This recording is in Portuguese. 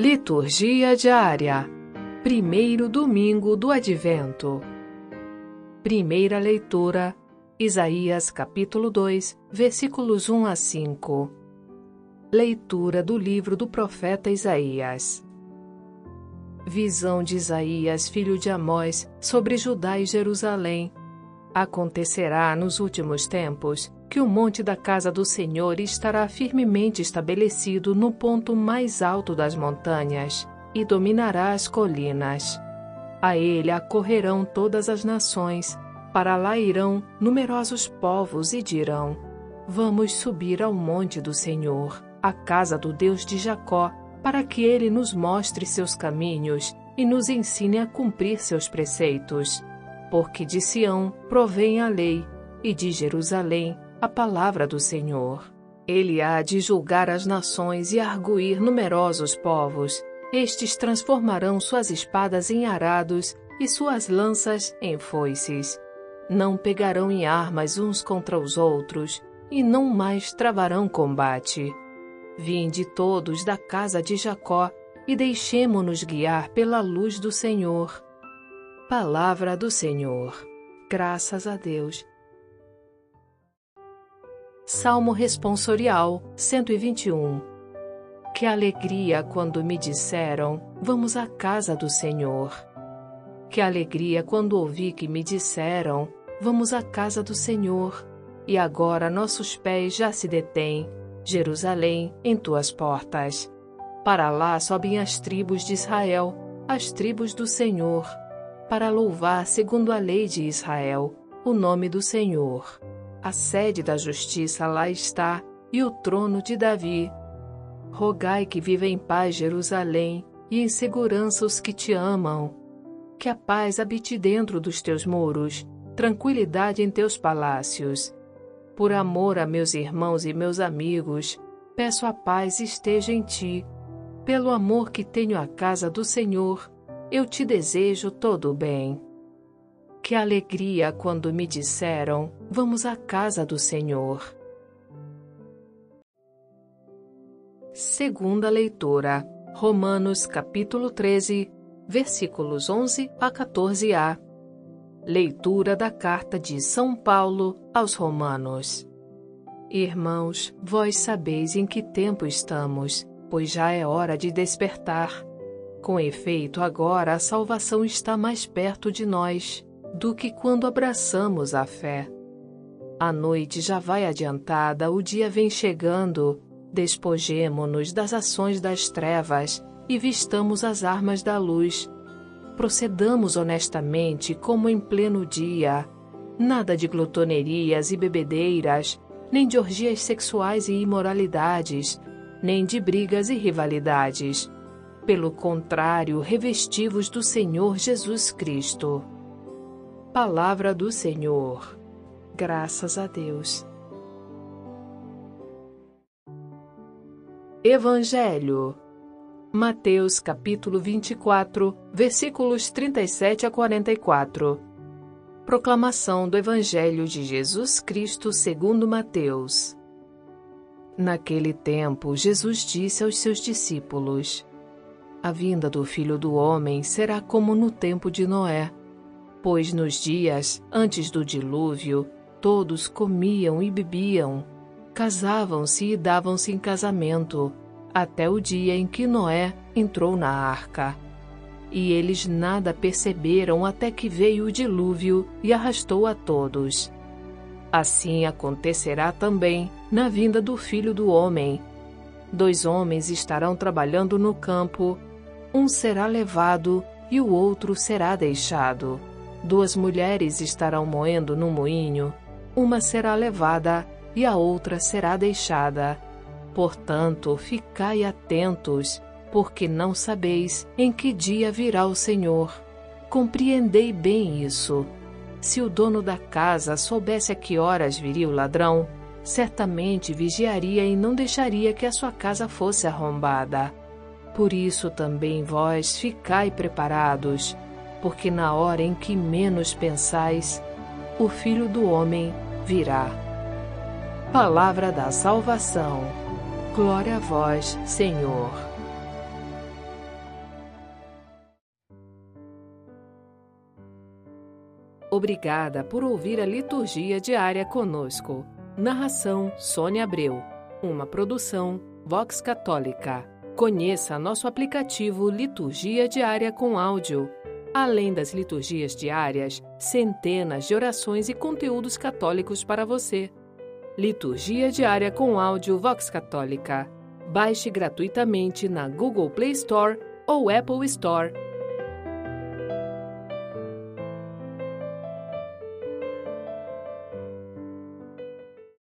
Liturgia diária. Primeiro domingo do Advento. Primeira leitura. Isaías capítulo 2, versículos 1 a 5. Leitura do livro do profeta Isaías. Visão de Isaías, filho de Amós, sobre Judá e Jerusalém. Acontecerá nos últimos tempos que o monte da casa do Senhor estará firmemente estabelecido no ponto mais alto das montanhas e dominará as colinas. A ele acorrerão todas as nações, para lá irão numerosos povos e dirão: Vamos subir ao monte do Senhor, a casa do Deus de Jacó, para que ele nos mostre seus caminhos e nos ensine a cumprir seus preceitos. Porque de Sião provém a lei, e de Jerusalém a palavra do Senhor. Ele há de julgar as nações e arguir numerosos povos. Estes transformarão suas espadas em arados e suas lanças em foices. Não pegarão em armas uns contra os outros, e não mais travarão combate. Vinde todos da casa de Jacó, e deixemo-nos guiar pela luz do Senhor. Palavra do Senhor. Graças a Deus. Salmo Responsorial 121 Que alegria quando me disseram: Vamos à casa do Senhor. Que alegria quando ouvi que me disseram: Vamos à casa do Senhor. E agora nossos pés já se detêm, Jerusalém, em tuas portas. Para lá sobem as tribos de Israel, as tribos do Senhor, para louvar segundo a lei de Israel, o nome do Senhor. A sede da justiça lá está, e o trono de Davi. Rogai que viva em paz Jerusalém, e em segurança os que te amam. Que a paz habite dentro dos teus muros, tranquilidade em teus palácios. Por amor a meus irmãos e meus amigos, peço a paz esteja em ti. Pelo amor que tenho à casa do Senhor, eu te desejo todo o bem. Que alegria quando me disseram: Vamos à casa do Senhor. Segunda leitura. Romanos capítulo 13, versículos 11 a 14a. Leitura da carta de São Paulo aos Romanos. Irmãos, vós sabeis em que tempo estamos, pois já é hora de despertar. Com efeito, agora a salvação está mais perto de nós do que quando abraçamos a fé. A noite já vai adiantada, o dia vem chegando. Despojemo-nos das ações das trevas e vistamos as armas da luz. Procedamos honestamente como em pleno dia. Nada de glutonerias e bebedeiras, nem de orgias sexuais e imoralidades, nem de brigas e rivalidades. Pelo contrário, revestivos do Senhor Jesus Cristo. Palavra do Senhor. Graças a Deus. Evangelho. Mateus capítulo 24, versículos 37 a 44. Proclamação do Evangelho de Jesus Cristo segundo Mateus. Naquele tempo, Jesus disse aos seus discípulos: A vinda do Filho do Homem será como no tempo de Noé Pois nos dias antes do dilúvio, todos comiam e bebiam, casavam-se e davam-se em casamento, até o dia em que Noé entrou na arca. E eles nada perceberam até que veio o dilúvio e arrastou a todos. Assim acontecerá também na vinda do filho do homem. Dois homens estarão trabalhando no campo, um será levado e o outro será deixado. Duas mulheres estarão moendo no moinho, uma será levada e a outra será deixada. Portanto, ficai atentos, porque não sabeis em que dia virá o Senhor. Compreendei bem isso. Se o dono da casa soubesse a que horas viria o ladrão, certamente vigiaria e não deixaria que a sua casa fosse arrombada. Por isso também vós ficai preparados, porque na hora em que menos pensais, o Filho do Homem virá. Palavra da Salvação. Glória a vós, Senhor. Obrigada por ouvir a liturgia diária conosco. Narração Sônia Abreu. Uma produção Vox Católica. Conheça nosso aplicativo Liturgia Diária com Áudio Além das liturgias diárias, centenas de orações e conteúdos católicos para você. Liturgia Diária com Áudio Vox Católica. Baixe gratuitamente na Google Play Store ou Apple Store